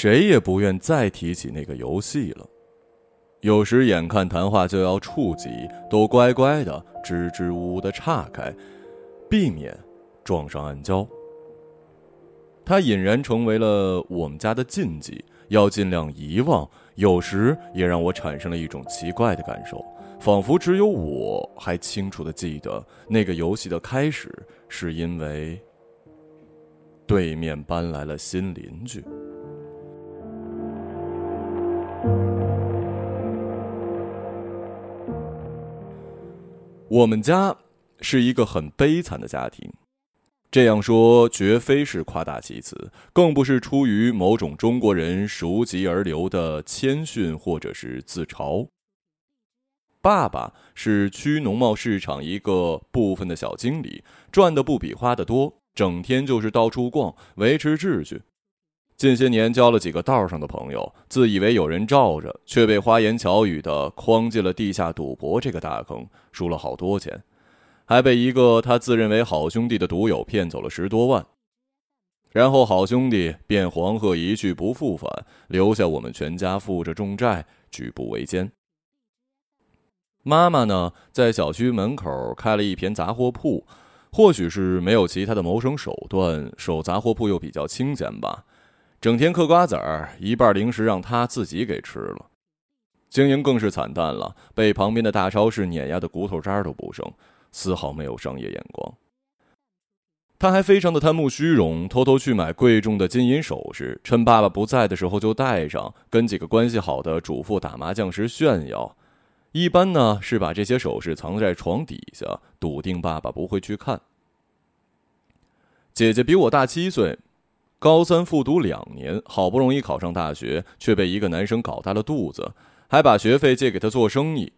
谁也不愿再提起那个游戏了。有时眼看谈话就要触及，都乖乖的支支吾吾的岔开，避免撞上暗礁。它俨然成为了我们家的禁忌，要尽量遗忘。有时也让我产生了一种奇怪的感受，仿佛只有我还清楚的记得那个游戏的开始，是因为对面搬来了新邻居。我们家是一个很悲惨的家庭，这样说绝非是夸大其词，更不是出于某种中国人熟极而流的谦逊或者是自嘲。爸爸是区农贸市场一个部分的小经理，赚的不比花的多，整天就是到处逛，维持秩序。近些年交了几个道上的朋友，自以为有人罩着，却被花言巧语的诓进了地下赌博这个大坑，输了好多钱，还被一个他自认为好兄弟的赌友骗走了十多万。然后好兄弟便黄鹤一去不复返，留下我们全家负着重债，举步维艰。妈妈呢，在小区门口开了一片杂货铺，或许是没有其他的谋生手段，守杂货铺又比较清闲吧。整天嗑瓜子儿，一半零食让他自己给吃了，经营更是惨淡了，被旁边的大超市碾压的骨头渣都不剩，丝毫没有商业眼光。他还非常的贪慕虚荣，偷偷去买贵重的金银首饰，趁爸爸不在的时候就戴上，跟几个关系好的主妇打麻将时炫耀。一般呢是把这些首饰藏在床底下，笃定爸爸不会去看。姐姐比我大七岁。高三复读两年，好不容易考上大学，却被一个男生搞大了肚子，还把学费借给他做生意。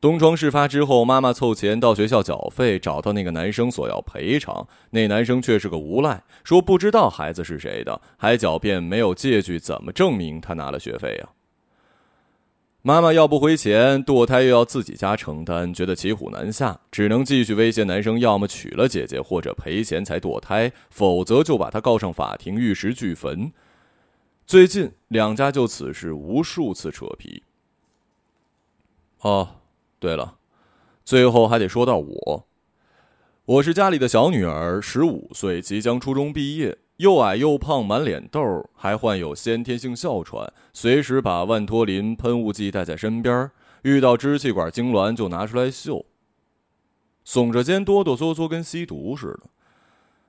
东窗事发之后，妈妈凑钱到学校缴费，找到那个男生索要赔偿，那男生却是个无赖，说不知道孩子是谁的，还狡辩没有借据，怎么证明他拿了学费啊？妈妈要不回钱，堕胎又要自己家承担，觉得骑虎难下，只能继续威胁男生，要么娶了姐姐，或者赔钱才堕胎，否则就把他告上法庭，玉石俱焚。最近两家就此事无数次扯皮。哦，对了，最后还得说到我，我是家里的小女儿，十五岁，即将初中毕业。又矮又胖，满脸痘，还患有先天性哮喘，随时把万托林喷雾剂带在身边，遇到支气管痉挛就拿出来嗅。耸着肩，哆哆嗦嗦，跟吸毒似的。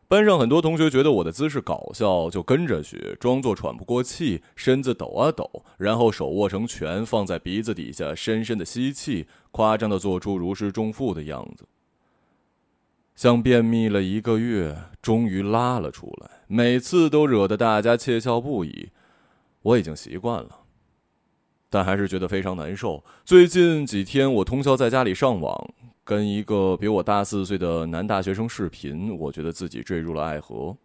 班上很多同学觉得我的姿势搞笑，就跟着学，装作喘不过气，身子抖啊抖，然后手握成拳，放在鼻子底下，深深的吸气，夸张的做出如释重负的样子。像便秘了一个月，终于拉了出来，每次都惹得大家窃笑不已。我已经习惯了，但还是觉得非常难受。最近几天，我通宵在家里上网，跟一个比我大四岁的男大学生视频，我觉得自己坠入了爱河。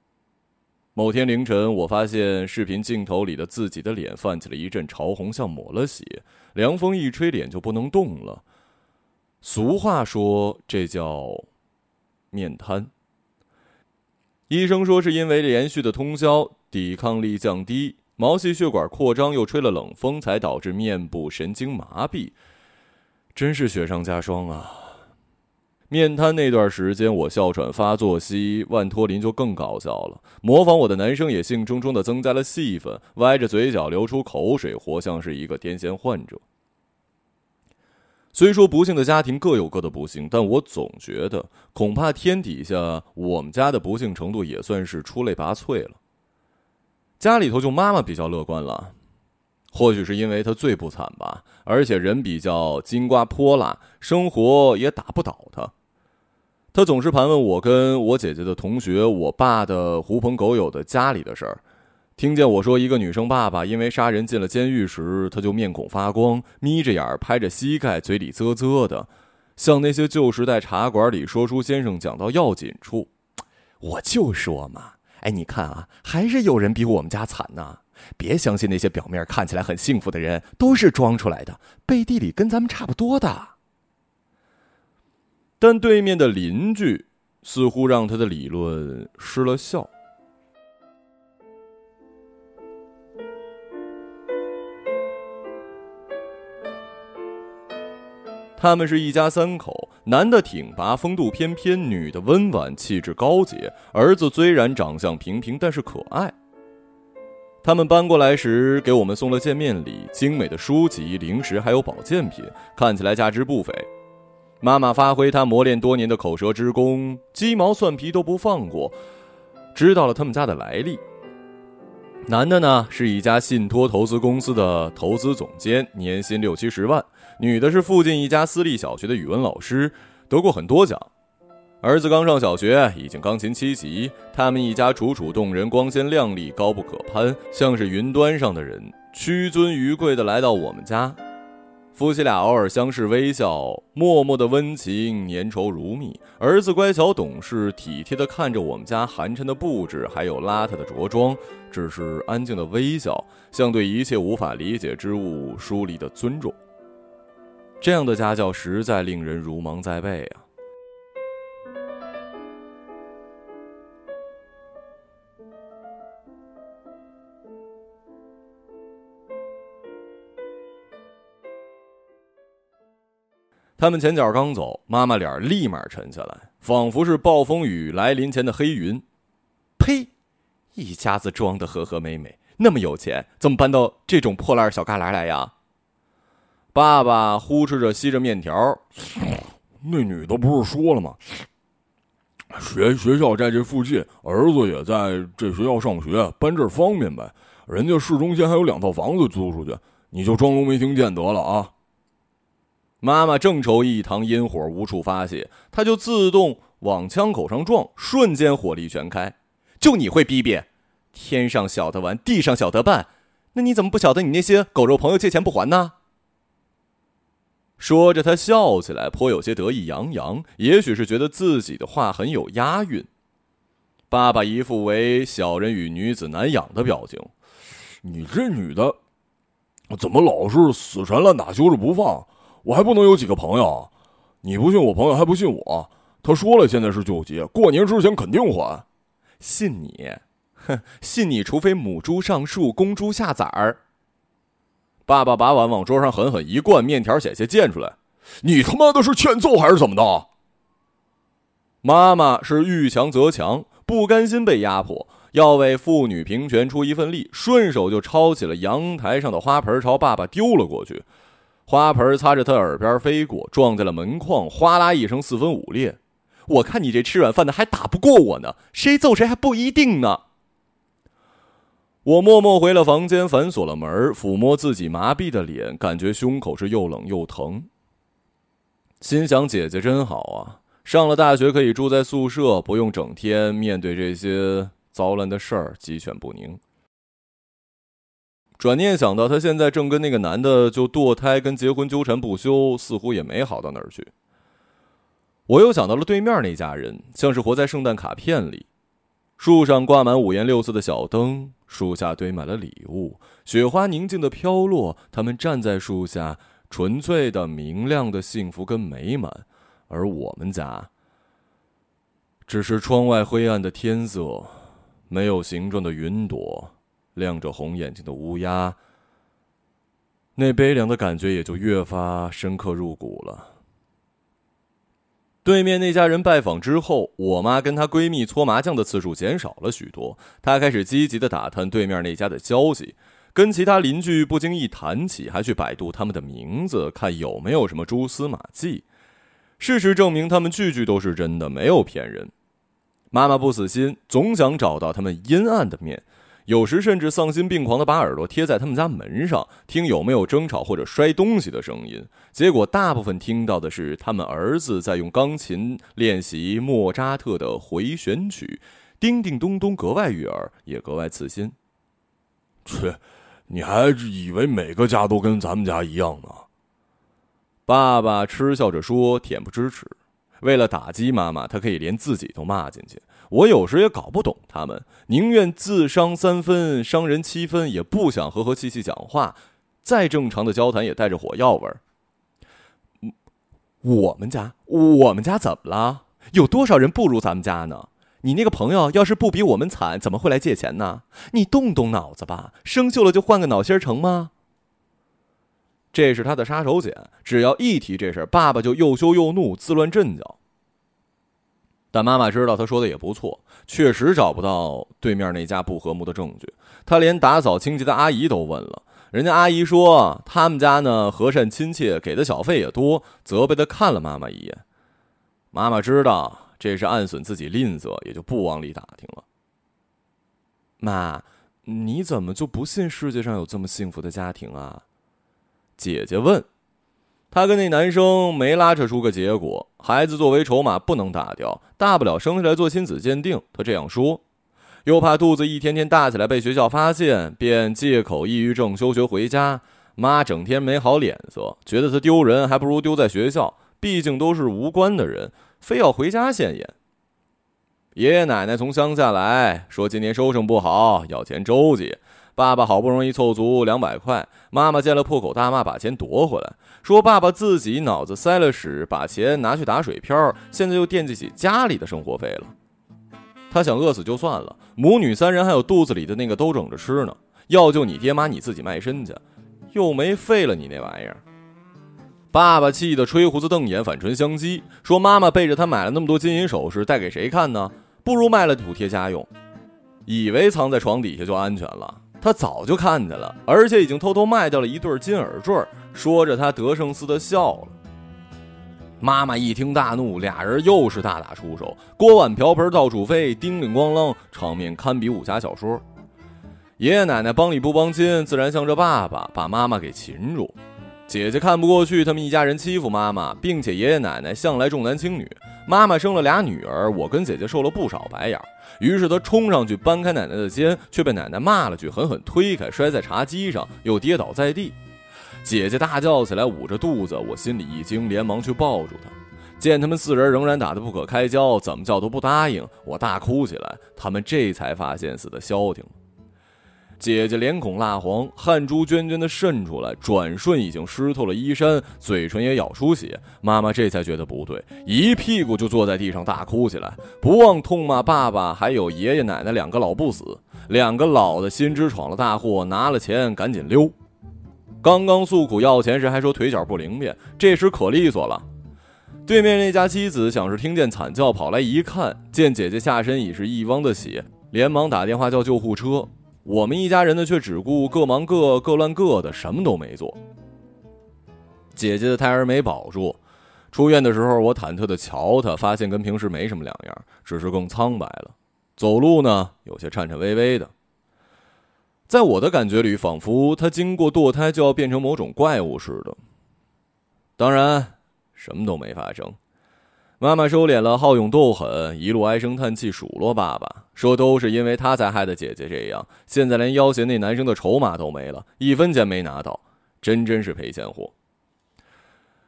某天凌晨，我发现视频镜头里的自己的脸泛起了一阵潮红，像抹了血。凉风一吹，脸就不能动了。俗话说，这叫……面瘫。医生说是因为连续的通宵，抵抗力降低，毛细血管扩张，又吹了冷风，才导致面部神经麻痹。真是雪上加霜啊！面瘫那段时间，我哮喘发作吸万托林就更搞笑了。模仿我的男生也兴冲冲的增加了戏份，歪着嘴角流出口水，活像是一个癫痫患者。虽说不幸的家庭各有各的不幸，但我总觉得，恐怕天底下我们家的不幸程度也算是出类拔萃了。家里头就妈妈比较乐观了，或许是因为她最不惨吧，而且人比较金瓜泼辣，生活也打不倒她。她总是盘问我跟我姐姐的同学、我爸的狐朋狗友的家里的事儿。听见我说一个女生爸爸因为杀人进了监狱时，他就面孔发光，眯着眼儿拍着膝盖，嘴里啧啧的，像那些旧时代茶馆里说书先生讲到要紧处。我就说嘛，哎，你看啊，还是有人比我们家惨呢。别相信那些表面看起来很幸福的人，都是装出来的，背地里跟咱们差不多的。但对面的邻居似乎让他的理论失了效。他们是一家三口，男的挺拔，风度翩翩；女的温婉，气质高洁。儿子虽然长相平平，但是可爱。他们搬过来时，给我们送了见面礼，精美的书籍、零食，还有保健品，看起来价值不菲。妈妈发挥她磨练多年的口舌之功，鸡毛蒜皮都不放过，知道了他们家的来历。男的呢，是一家信托投资公司的投资总监，年薪六七十万；女的是附近一家私立小学的语文老师，得过很多奖。儿子刚上小学，已经钢琴七级。他们一家楚楚动人，光鲜亮丽，高不可攀，像是云端上的人，屈尊于贵的来到我们家。夫妻俩偶尔相视微笑，默默的温情，粘稠如蜜。儿子乖巧懂事，体贴的看着我们家寒碜的布置，还有邋遢的着装，只是安静的微笑，像对一切无法理解之物疏离的尊重。这样的家教实在令人如芒在背啊。他们前脚刚走，妈妈脸立马沉下来，仿佛是暴风雨来临前的黑云。呸！一家子装的和和美美，那么有钱，怎么搬到这种破烂小旮旯来呀？爸爸呼哧着吸着面条。那女的不是说了吗？学学校在这附近，儿子也在这学校上学，搬这儿方便呗。人家市中心还有两套房子租出去，你就装聋没听见得了啊。妈妈正愁一堂阴火无处发泄，她就自动往枪口上撞，瞬间火力全开。就你会逼逼，天上晓得玩，地上晓得办，那你怎么不晓得你那些狗肉朋友借钱不还呢？说着，他笑起来，颇有些得意洋洋，也许是觉得自己的话很有押韵。爸爸一副为小人与女子难养的表情。你这女的，怎么老是死缠烂打，揪着不放？我还不能有几个朋友？你不信我朋友还不信我？他说了，现在是救急，过年之前肯定还。信你？哼，信你！除非母猪上树，公猪下崽儿。爸爸把碗往桌上狠狠一灌，面条险些溅出来。你他妈的是欠揍还是怎么的？妈妈是遇强则强，不甘心被压迫，要为妇女平权出一份力，顺手就抄起了阳台上的花盆，朝爸爸丢了过去。花盆擦着他耳边飞过，撞在了门框，哗啦一声四分五裂。我看你这吃软饭的还打不过我呢，谁揍谁还不一定呢。我默默回了房间，反锁了门，抚摸自己麻痹的脸，感觉胸口是又冷又疼。心想姐姐真好啊，上了大学可以住在宿舍，不用整天面对这些糟烂的事儿，鸡犬不宁。转念想到，她现在正跟那个男的就堕胎跟结婚纠缠不休，似乎也没好到哪儿去。我又想到了对面那家人，像是活在圣诞卡片里，树上挂满五颜六色的小灯，树下堆满了礼物，雪花宁静的飘落。他们站在树下，纯粹的、明亮的幸福跟美满，而我们家，只是窗外灰暗的天色，没有形状的云朵。亮着红眼睛的乌鸦，那悲凉的感觉也就越发深刻入骨了。对面那家人拜访之后，我妈跟她闺蜜搓麻将的次数减少了许多。她开始积极的打探对面那家的消息，跟其他邻居不经意谈起，还去百度他们的名字，看有没有什么蛛丝马迹。事实证明，他们句句都是真的，没有骗人。妈妈不死心，总想找到他们阴暗的面。有时甚至丧心病狂的把耳朵贴在他们家门上，听有没有争吵或者摔东西的声音。结果大部分听到的是他们儿子在用钢琴练习莫扎特的回旋曲，叮叮咚咚，格外悦耳，也格外刺心。切，你还以为每个家都跟咱们家一样呢？爸爸嗤笑着说，恬不知耻。为了打击妈妈，他可以连自己都骂进去。我有时也搞不懂他们，宁愿自伤三分，伤人七分，也不想和和气气讲话。再正常的交谈也带着火药味儿。我们家，我们家怎么了？有多少人不如咱们家呢？你那个朋友要是不比我们惨，怎么会来借钱呢？你动动脑子吧，生锈了就换个脑芯儿成吗？这是他的杀手锏，只要一提这事儿爸爸就又羞又怒，自乱阵脚。但妈妈知道他说的也不错，确实找不到对面那家不和睦的证据。他连打扫清洁的阿姨都问了，人家阿姨说他们家呢和善亲切，给的小费也多，责备的看了妈妈一眼。妈妈知道这是暗损自己吝啬，也就不往里打听了。妈，你怎么就不信世界上有这么幸福的家庭啊？姐姐问。他跟那男生没拉扯出个结果，孩子作为筹码不能打掉，大不了生下来做亲子鉴定。他这样说，又怕肚子一天天大起来被学校发现，便借口抑郁症休学回家。妈整天没好脸色，觉得他丢人，还不如丢在学校，毕竟都是无关的人，非要回家现眼。爷爷奶奶从乡下来说，今年收成不好，要钱周济。爸爸好不容易凑足两百块，妈妈见了破口大骂，把钱夺回来，说爸爸自己脑子塞了屎，把钱拿去打水漂，现在又惦记起家里的生活费了。他想饿死就算了，母女三人还有肚子里的那个都整着吃呢，要就你爹妈你自己卖身去，又没废了你那玩意儿。爸爸气得吹胡子瞪眼，反唇相讥，说妈妈背着他买了那么多金银首饰，带给谁看呢？不如卖了补贴家用，以为藏在床底下就安全了。他早就看见了，而且已经偷偷卖掉了一对金耳坠，说着他得胜似的笑了。妈妈一听大怒，俩人又是大打出手，锅碗瓢盆到处飞，叮铃咣啷，场面堪比武侠小说。爷爷奶奶帮理不帮亲，自然向着爸爸把妈妈给擒住。姐姐看不过去他们一家人欺负妈妈，并且爷爷奶奶向来重男轻女，妈妈生了俩女儿，我跟姐姐受了不少白眼。于是她冲上去搬开奶奶的肩，却被奶奶骂了句，狠狠推开，摔在茶几上，又跌倒在地。姐姐大叫起来，捂着肚子，我心里一惊，连忙去抱住她。见他们四人仍然打得不可开交，怎么叫都不答应，我大哭起来。他们这才发现死的消停了。姐姐脸孔蜡黄，汗珠涓涓的渗出来，转瞬已经湿透了衣衫，嘴唇也咬出血。妈妈这才觉得不对，一屁股就坐在地上大哭起来，不忘痛骂爸爸还有爷爷奶奶两个老不死。两个老的心知闯了大祸，拿了钱赶紧溜。刚刚诉苦要钱时还说腿脚不灵便，这时可利索了。对面那家妻子想是听见惨叫跑来一看，见姐姐下身已是一汪的血，连忙打电话叫救护车。我们一家人呢，却只顾各忙各、各乱各的，什么都没做。姐姐的胎儿没保住，出院的时候，我忐忑的瞧她，发现跟平时没什么两样，只是更苍白了，走路呢有些颤颤巍巍的。在我的感觉里，仿佛她经过堕胎就要变成某种怪物似的。当然，什么都没发生。妈妈收敛了好勇斗狠，一路唉声叹气数落爸爸，说都是因为他才害得姐姐这样，现在连要挟那男生的筹码都没了，一分钱没拿到，真真是赔钱货。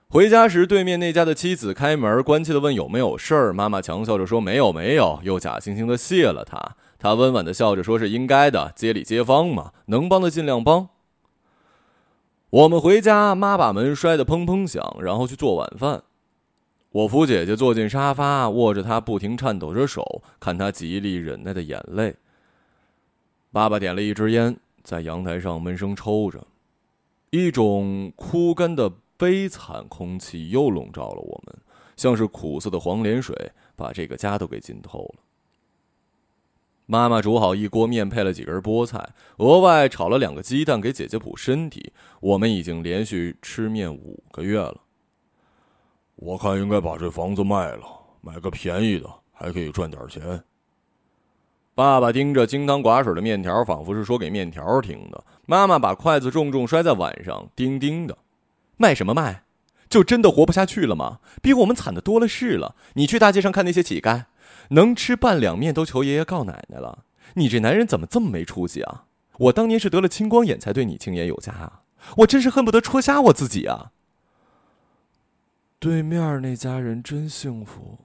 回家时，对面那家的妻子开门，关切的问有没有事儿，妈妈强笑着说没有没有，又假惺惺的谢了他。他温婉的笑着说是应该的，街里街坊嘛，能帮的尽量帮。我们回家，妈把门摔得砰砰响，然后去做晚饭。我扶姐姐坐进沙发，握着她不停颤抖着手，看她极力忍耐的眼泪。爸爸点了一支烟，在阳台上闷声抽着，一种枯干的悲惨空气又笼罩了我们，像是苦涩的黄连水，把这个家都给浸透了。妈妈煮好一锅面，配了几根菠菜，额外炒了两个鸡蛋给姐姐补身体。我们已经连续吃面五个月了。我看应该把这房子卖了，买个便宜的，还可以赚点钱。爸爸盯着清汤寡水的面条，仿佛是说给面条听的。妈妈把筷子重重摔在碗上，叮叮的。卖什么卖？就真的活不下去了吗？比我们惨的多了是了。你去大街上看那些乞丐，能吃半两面都求爷爷告奶奶了。你这男人怎么这么没出息啊？我当年是得了青光眼才对你青眼有加啊！我真是恨不得戳瞎我自己啊！对面那家人真幸福。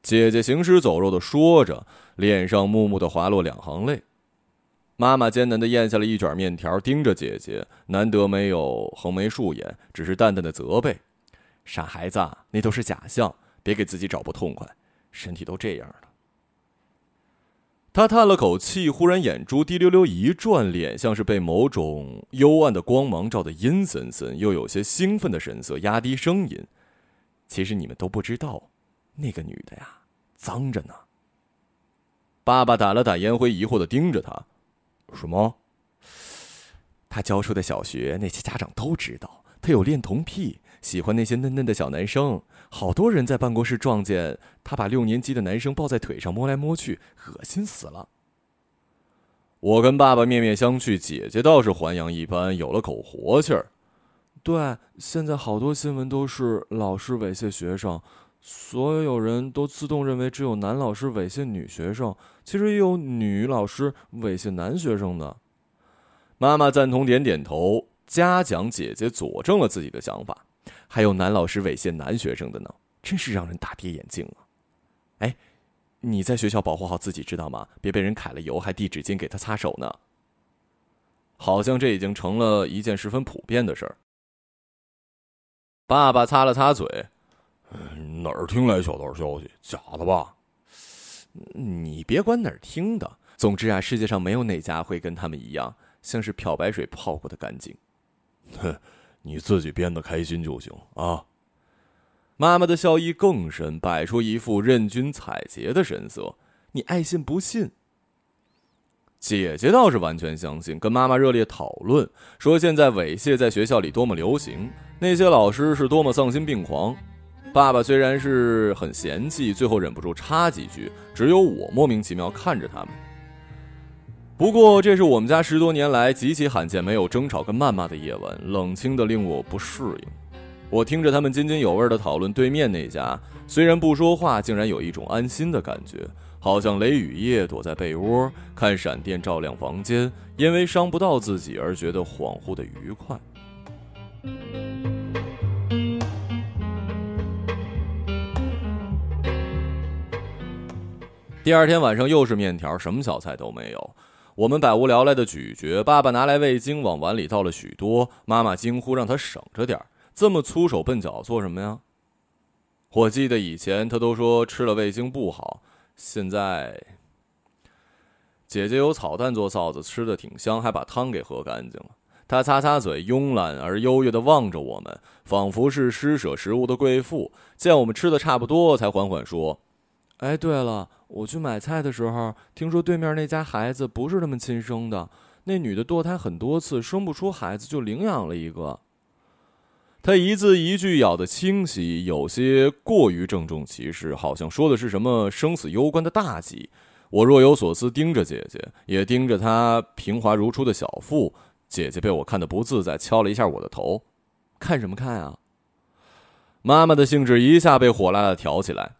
姐姐行尸走肉的说着，脸上木木的滑落两行泪。妈妈艰难的咽下了一卷面条，盯着姐姐，难得没有横眉竖眼，只是淡淡的责备：“傻孩子，那都是假象，别给自己找不痛快，身体都这样了。”他叹了口气，忽然眼珠滴溜溜一转，脸像是被某种幽暗的光芒照得阴森森，又有些兴奋的神色，压低声音：“其实你们都不知道，那个女的呀，脏着呢。”爸爸打了打烟灰，疑惑的盯着他：“什么？”他教书的小学那些家长都知道，他有恋童癖，喜欢那些嫩嫩的小男生。好多人在办公室撞见他把六年级的男生抱在腿上摸来摸去，恶心死了。我跟爸爸面面相觑，姐姐倒是还阳一般，有了口活气儿。对，现在好多新闻都是老师猥亵学生，所有人都自动认为只有男老师猥亵女学生，其实也有女老师猥亵男学生的。妈妈赞同，点点头，嘉奖姐姐佐证了自己的想法。还有男老师猥亵男学生的呢，真是让人大跌眼镜啊！哎，你在学校保护好自己，知道吗？别被人揩了油还递纸巾给他擦手呢。好像这已经成了一件十分普遍的事儿。爸爸擦了擦嘴，哪儿听来小道消息？假的吧？你别管哪儿听的，总之啊，世界上没有哪家会跟他们一样，像是漂白水泡过的干净。哼。你自己编的开心就行啊！妈妈的笑意更深，摆出一副任君采撷的神色。你爱信不信？姐姐倒是完全相信，跟妈妈热烈讨论，说现在猥亵在学校里多么流行，那些老师是多么丧心病狂。爸爸虽然是很嫌弃，最后忍不住插几句，只有我莫名其妙看着他们。不过，这是我们家十多年来极其罕见没有争吵跟谩骂的夜晚，冷清的令我不适应。我听着他们津津有味的讨论对面那家，虽然不说话，竟然有一种安心的感觉，好像雷雨夜躲在被窝看闪电照亮房间，因为伤不到自己而觉得恍惚的愉快。第二天晚上又是面条，什么小菜都没有。我们百无聊赖的咀嚼，爸爸拿来味精往碗里倒了许多，妈妈惊呼让他省着点这么粗手笨脚做什么呀？我记得以前他都说吃了味精不好，现在姐姐有草蛋做臊子，吃的挺香，还把汤给喝干净了。她擦擦嘴，慵懒而优越的望着我们，仿佛是施舍食物的贵妇。见我们吃的差不多，才缓缓说：“哎，对了。”我去买菜的时候，听说对面那家孩子不是他们亲生的，那女的堕胎很多次，生不出孩子，就领养了一个。他一字一句咬得清晰，有些过于郑重其事，好像说的是什么生死攸关的大忌。我若有所思，盯着姐姐，也盯着她平滑如初的小腹。姐姐被我看得不自在，敲了一下我的头：“看什么看啊？”妈妈的兴致一下被火辣辣挑起来。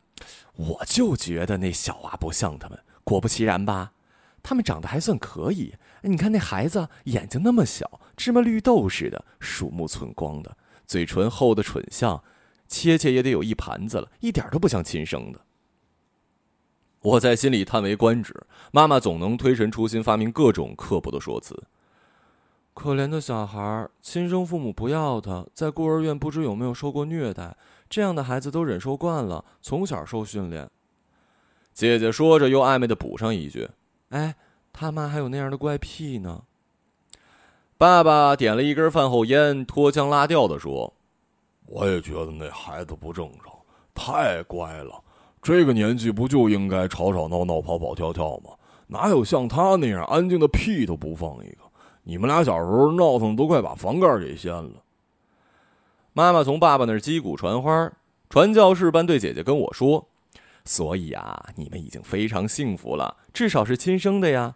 我就觉得那小娃不像他们，果不其然吧？他们长得还算可以。你看那孩子眼睛那么小，芝麻绿豆似的，鼠目寸光的，嘴唇厚的蠢相，切切也得有一盘子了，一点都不像亲生的。我在心里叹为观止。妈妈总能推陈出新，发明各种刻薄的说辞。可怜的小孩，亲生父母不要他，在孤儿院不知有没有受过虐待。这样的孩子都忍受惯了，从小受训练。姐姐说着，又暧昧的补上一句：“哎，他妈还有那样的怪癖呢。”爸爸点了一根饭后烟，脱腔拉调的说：“我也觉得那孩子不正常，太乖了。这个年纪不就应该吵吵闹闹、跑跑跳跳吗？哪有像他那样安静的屁都不放一个？你们俩小时候闹腾都快把房盖给掀了。”妈妈从爸爸那儿击鼓传花，传教士般对姐姐跟我说：“所以啊，你们已经非常幸福了，至少是亲生的呀。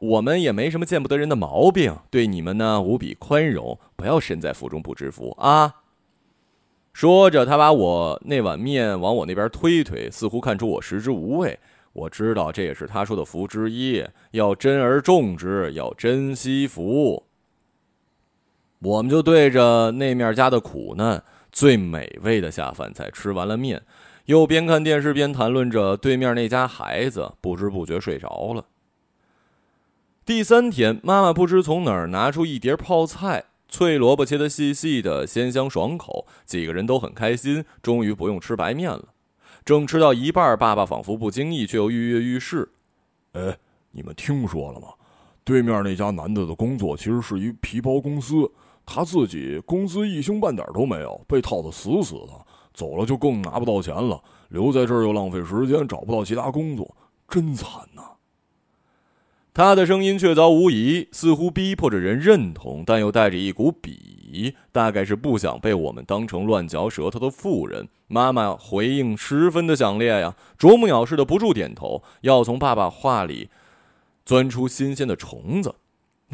我们也没什么见不得人的毛病，对你们呢无比宽容。不要身在福中不知福啊！”说着，他把我那碗面往我那边推推，似乎看出我食之无味。我知道这也是他说的福之一，要珍而重之，要珍惜福。我们就对着那面家的苦难，最美味的下饭菜。吃完了面，又边看电视边谈论着对面那家孩子，不知不觉睡着了。第三天，妈妈不知从哪儿拿出一碟泡菜，脆萝卜切得细细的，鲜香爽口，几个人都很开心，终于不用吃白面了。正吃到一半，爸爸仿佛不经意，却又跃跃欲试：“哎，你们听说了吗？对面那家男的的工作其实是一皮包公司，他自己工资一星半点都没有，被套得死死的，走了就更拿不到钱了，留在这儿又浪费时间，找不到其他工作，真惨呐。他的声音确凿无疑，似乎逼迫着人认同，但又带着一股鄙夷，大概是不想被我们当成乱嚼舌头的妇人。妈妈回应十分的响烈呀，啄木鸟似的不住点头，要从爸爸话里钻出新鲜的虫子。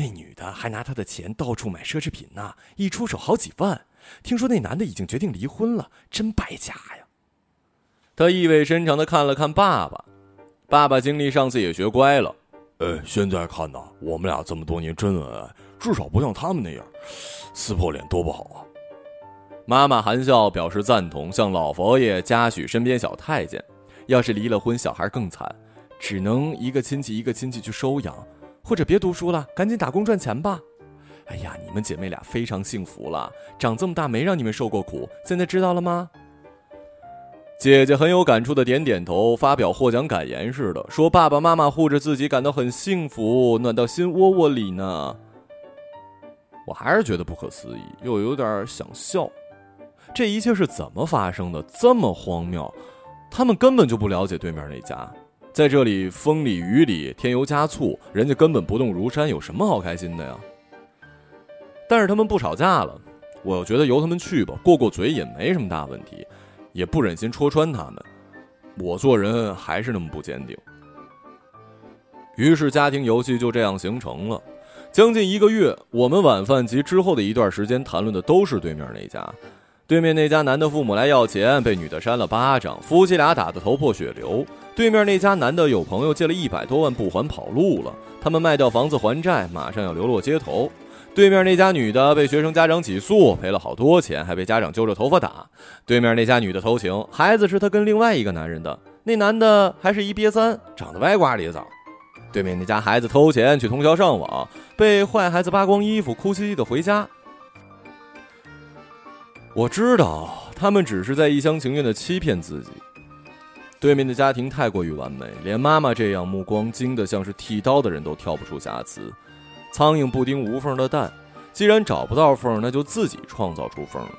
那女的还拿他的钱到处买奢侈品呢，一出手好几万。听说那男的已经决定离婚了，真败家呀。他意味深长的看了看爸爸，爸爸经历上次也学乖了。哎，现在看呐，我们俩这么多年真恩爱，至少不像他们那样撕破脸，多不好啊！妈妈含笑表示赞同，向老佛爷嘉许身边小太监。要是离了婚，小孩更惨，只能一个亲戚一个亲戚去收养，或者别读书了，赶紧打工赚钱吧。哎呀，你们姐妹俩非常幸福了，长这么大没让你们受过苦，现在知道了吗？姐姐很有感触的点点头，发表获奖感言似的说：“爸爸妈妈护着自己，感到很幸福，暖到心窝窝里呢。”我还是觉得不可思议，又有点想笑。这一切是怎么发生的？这么荒谬！他们根本就不了解对面那家，在这里风里雨里添油加醋，人家根本不动如山，有什么好开心的呀？但是他们不吵架了，我觉得由他们去吧，过过嘴也没什么大问题。也不忍心戳穿他们，我做人还是那么不坚定。于是家庭游戏就这样形成了。将近一个月，我们晚饭及之后的一段时间谈论的都是对面那家。对面那家男的父母来要钱，被女的扇了巴掌，夫妻俩打得头破血流。对面那家男的有朋友借了一百多万不还跑路了，他们卖掉房子还债，马上要流落街头。对面那家女的被学生家长起诉，赔了好多钱，还被家长揪着头发打。对面那家女的偷情，孩子是她跟另外一个男人的，那男的还是一瘪三，长得歪瓜裂枣。对面那家孩子偷钱去通宵上网，被坏孩子扒光衣服，哭兮兮的回家。我知道他们只是在一厢情愿的欺骗自己。对面的家庭太过于完美，连妈妈这样目光精的像是剃刀的人都挑不出瑕疵。苍蝇不叮无缝的蛋，既然找不到缝，那就自己创造出缝来。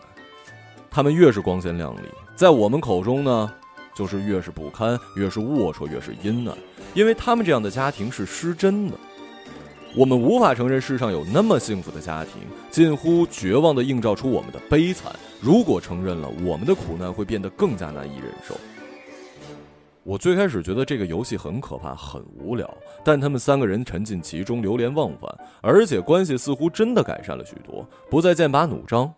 他们越是光鲜亮丽，在我们口中呢，就是越是不堪，越是龌龊，越是阴暗。因为他们这样的家庭是失真的，我们无法承认世上有那么幸福的家庭，近乎绝望地映照出我们的悲惨。如果承认了，我们的苦难会变得更加难以忍受。我最开始觉得这个游戏很可怕、很无聊，但他们三个人沉浸其中，流连忘返，而且关系似乎真的改善了许多，不再剑拔弩张。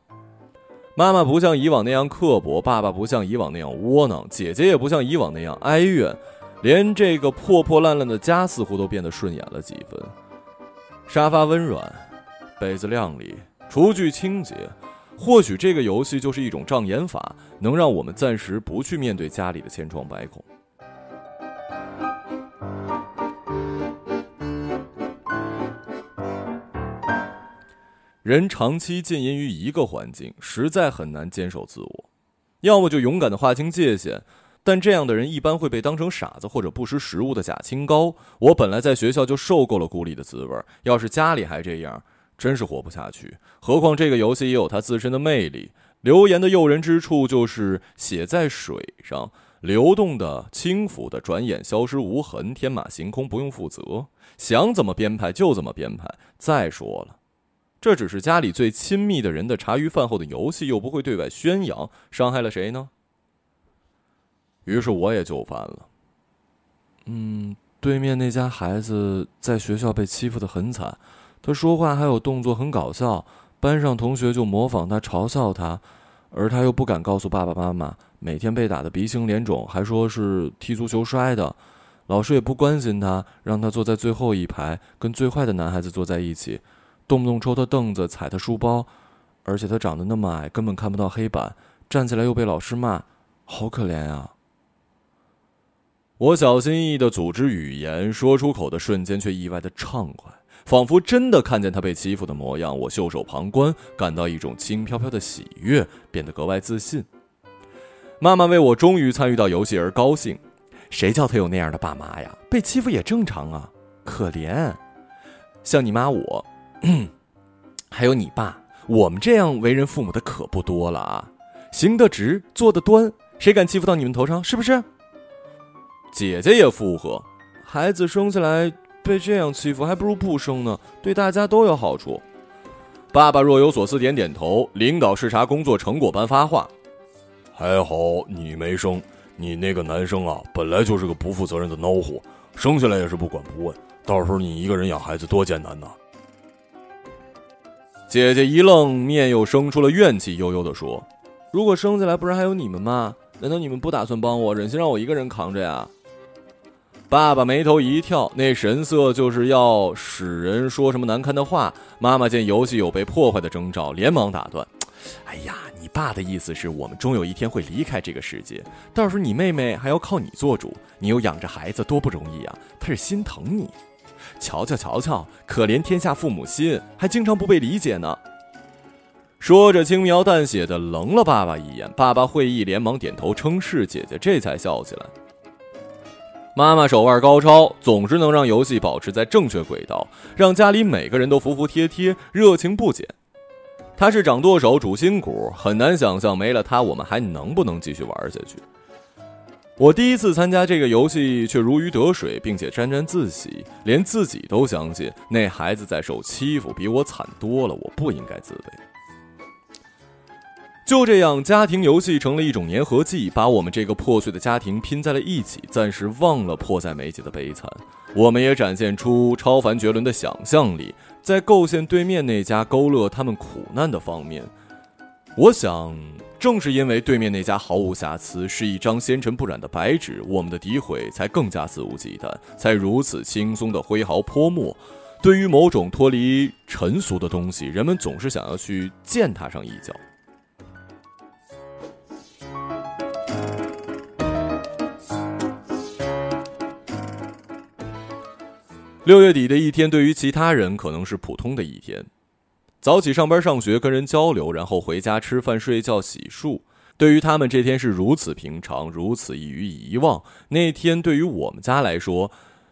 妈妈不像以往那样刻薄，爸爸不像以往那样窝囊，姐姐也不像以往那样哀怨，连这个破破烂烂的家似乎都变得顺眼了几分。沙发温软，被子亮丽，厨具清洁。或许这个游戏就是一种障眼法，能让我们暂时不去面对家里的千疮百孔。人长期浸淫于一个环境，实在很难坚守自我。要么就勇敢的划清界限，但这样的人一般会被当成傻子或者不识时务的假清高。我本来在学校就受够了孤立的滋味，要是家里还这样，真是活不下去。何况这个游戏也有它自身的魅力。留言的诱人之处就是写在水上，流动的、轻浮的，转眼消失无痕，天马行空，不用负责，想怎么编排就怎么编排。再说了。这只是家里最亲密的人的茶余饭后的游戏，又不会对外宣扬，伤害了谁呢？于是我也就范了。嗯，对面那家孩子在学校被欺负的很惨，他说话还有动作很搞笑，班上同学就模仿他，嘲笑他，而他又不敢告诉爸爸妈妈，每天被打的鼻青脸肿，还说是踢足球摔的，老师也不关心他，让他坐在最后一排，跟最坏的男孩子坐在一起。动不动抽他凳子，踩他书包，而且他长得那么矮，根本看不到黑板。站起来又被老师骂，好可怜啊！我小心翼翼的组织语言，说出口的瞬间却意外的畅快，仿佛真的看见他被欺负的模样。我袖手旁观，感到一种轻飘飘的喜悦，变得格外自信。妈妈为我终于参与到游戏而高兴。谁叫他有那样的爸妈呀？被欺负也正常啊。可怜。像你妈我，还有你爸，我们这样为人父母的可不多了啊！行得直，坐得端，谁敢欺负到你们头上？是不是？姐姐也附和：“孩子生下来被这样欺负，还不如不生呢，对大家都有好处。”爸爸若有所思，点点头。领导视察工作成果般发话：“还好你没生，你那个男生啊，本来就是个不负责任的孬货，生下来也是不管不问。到时候你一个人养孩子多艰难呐！”姐姐一愣，面又生出了怨气，悠悠地说：“如果生下来不是还有你们吗？难道你们不打算帮我，忍心让我一个人扛着呀？”爸爸眉头一跳，那神色就是要使人说什么难看的话。妈妈见游戏有被破坏的征兆，连忙打断：“哎呀，你爸的意思是我们终有一天会离开这个世界，到时候你妹妹还要靠你做主，你又养着孩子多不容易啊！他是心疼你，瞧瞧瞧瞧，可怜天下父母心，还经常不被理解呢。”说着轻描淡写的冷了爸爸一眼。爸爸会意，连忙点头称是。姐姐这才笑起来。妈妈手腕高超，总是能让游戏保持在正确轨道，让家里每个人都服服帖帖、热情不减。她是掌舵手、主心骨，很难想象没了她，我们还能不能继续玩下去。我第一次参加这个游戏，却如鱼得水，并且沾沾自喜，连自己都相信那孩子在受欺负，比我惨多了。我不应该自卑。就这样，家庭游戏成了一种粘合剂，把我们这个破碎的家庭拼在了一起，暂时忘了迫在眉睫的悲惨。我们也展现出超凡绝伦的想象力，在构陷对面那家勾勒他们苦难的方面。我想，正是因为对面那家毫无瑕疵，是一张纤尘不染的白纸，我们的诋毁才更加肆无忌惮，才如此轻松的挥毫泼墨。对于某种脱离尘俗的东西，人们总是想要去践踏上一脚。六月底的一天，对于其他人可能是普通的一天，早起上班、上学、跟人交流，然后回家吃饭、睡觉、洗漱。对于他们，这天是如此平常，如此易于遗忘。那天对于我们家来说，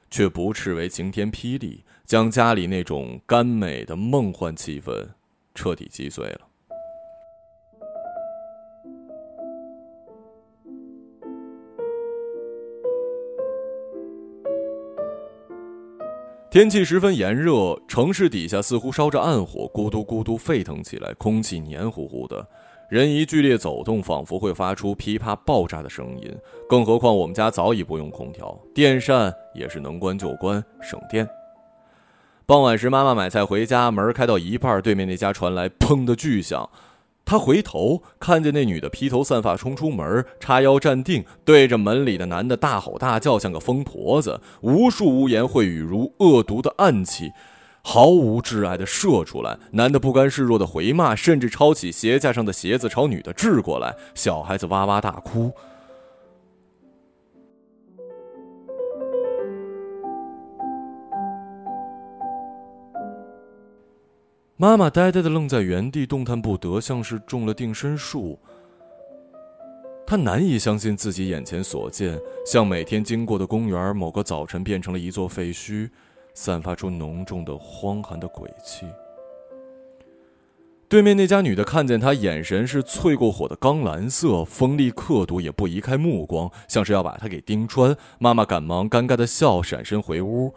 却不斥为晴天霹雳，将家里那种甘美的梦幻气氛彻底击碎了。天气十分炎热，城市底下似乎烧着暗火，咕嘟咕嘟沸腾起来，空气黏糊糊的，人一剧烈走动，仿佛会发出噼啪爆炸的声音。更何况我们家早已不用空调，电扇也是能关就关，省电。傍晚时，妈妈买菜回家，门开到一半，对面那家传来“砰”的巨响。他回头看见那女的披头散发冲出门，叉腰站定，对着门里的男的大吼大叫，像个疯婆子。无数污言秽语如恶毒的暗器，毫无挚爱的射出来。男的不甘示弱的回骂，甚至抄起鞋架上的鞋子朝女的掷过来。小孩子哇哇大哭。妈妈呆呆的愣在原地，动弹不得，像是中了定身术。她难以相信自己眼前所见，像每天经过的公园，某个早晨变成了一座废墟，散发出浓重的荒寒的鬼气。对面那家女的看见他，眼神是淬过火的钢蓝色，锋利刻毒，也不移开目光，像是要把他给盯穿。妈妈赶忙尴尬的笑，闪身回屋。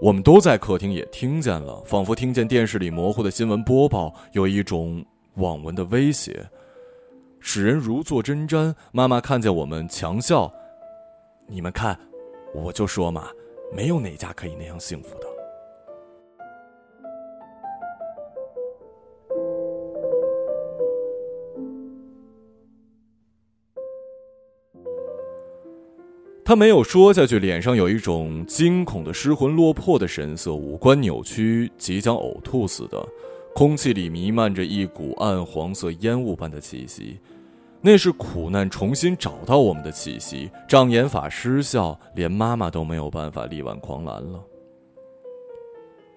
我们都在客厅，也听见了，仿佛听见电视里模糊的新闻播报，有一种网文的威胁，使人如坐针毡。妈妈看见我们，强笑：“你们看，我就说嘛，没有哪家可以那样幸福的。”他没有说下去，脸上有一种惊恐的失魂落魄的神色，五官扭曲，即将呕吐似的。空气里弥漫着一股暗黄色烟雾般的气息，那是苦难重新找到我们的气息。障眼法失效，连妈妈都没有办法力挽狂澜了。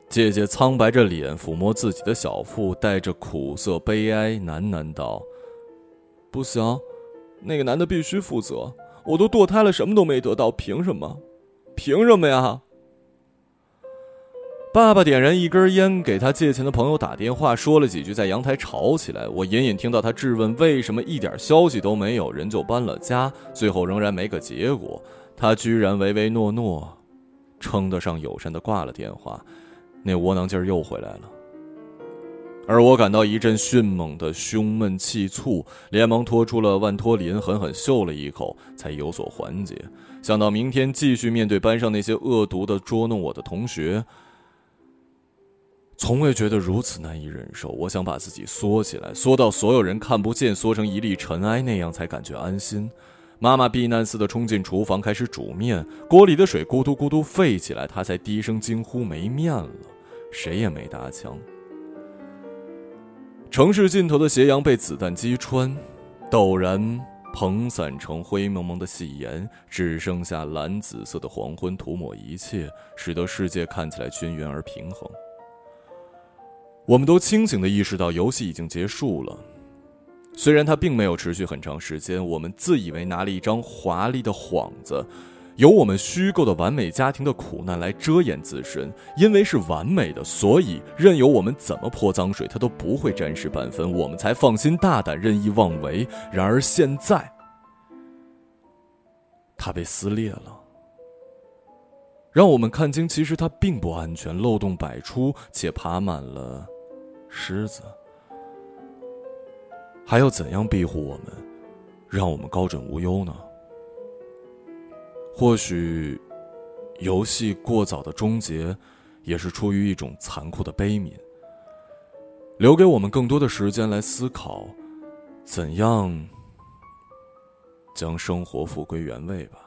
姐姐苍白着脸，抚摸自己的小腹，带着苦涩悲哀，喃喃道：“不行，那个男的必须负责。”我都堕胎了，什么都没得到，凭什么？凭什么呀？爸爸点燃一根烟，给他借钱的朋友打电话，说了几句，在阳台吵起来。我隐隐听到他质问：为什么一点消息都没有，人就搬了家？最后仍然没个结果。他居然唯唯诺诺，称得上友善的挂了电话。那窝囊劲儿又回来了。而我感到一阵迅猛的胸闷气促，连忙拖出了万托林，狠狠嗅了一口，才有所缓解。想到明天继续面对班上那些恶毒的捉弄我的同学。从未觉得如此难以忍受。我想把自己缩起来，缩到所有人看不见，缩成一粒尘埃，那样才感觉安心。妈妈避难似的冲进厨房，开始煮面，锅里的水咕嘟咕嘟沸起来，她才低声惊呼：“没面了！”谁也没搭腔。城市尽头的斜阳被子弹击穿，陡然蓬散成灰蒙蒙的细岩，只剩下蓝紫色的黄昏涂抹一切，使得世界看起来均匀而平衡。我们都清醒的意识到，游戏已经结束了。虽然它并没有持续很长时间，我们自以为拿了一张华丽的幌子，由我们虚构的完美家庭的苦难来遮掩自身。因为是完美的，所以任由我们怎么泼脏水，它都不会沾湿半分，我们才放心大胆任意妄为。然而现在，它被撕裂了，让我们看清，其实它并不安全，漏洞百出，且爬满了。狮子还要怎样庇护我们，让我们高枕无忧呢？或许，游戏过早的终结，也是出于一种残酷的悲悯，留给我们更多的时间来思考，怎样将生活复归原位吧。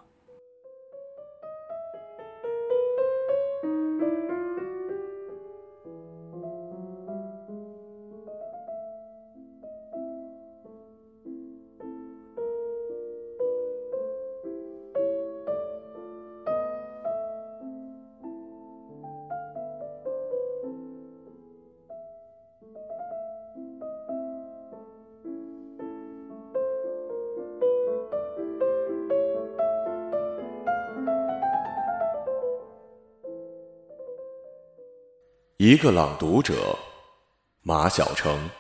一个朗读者，马晓成。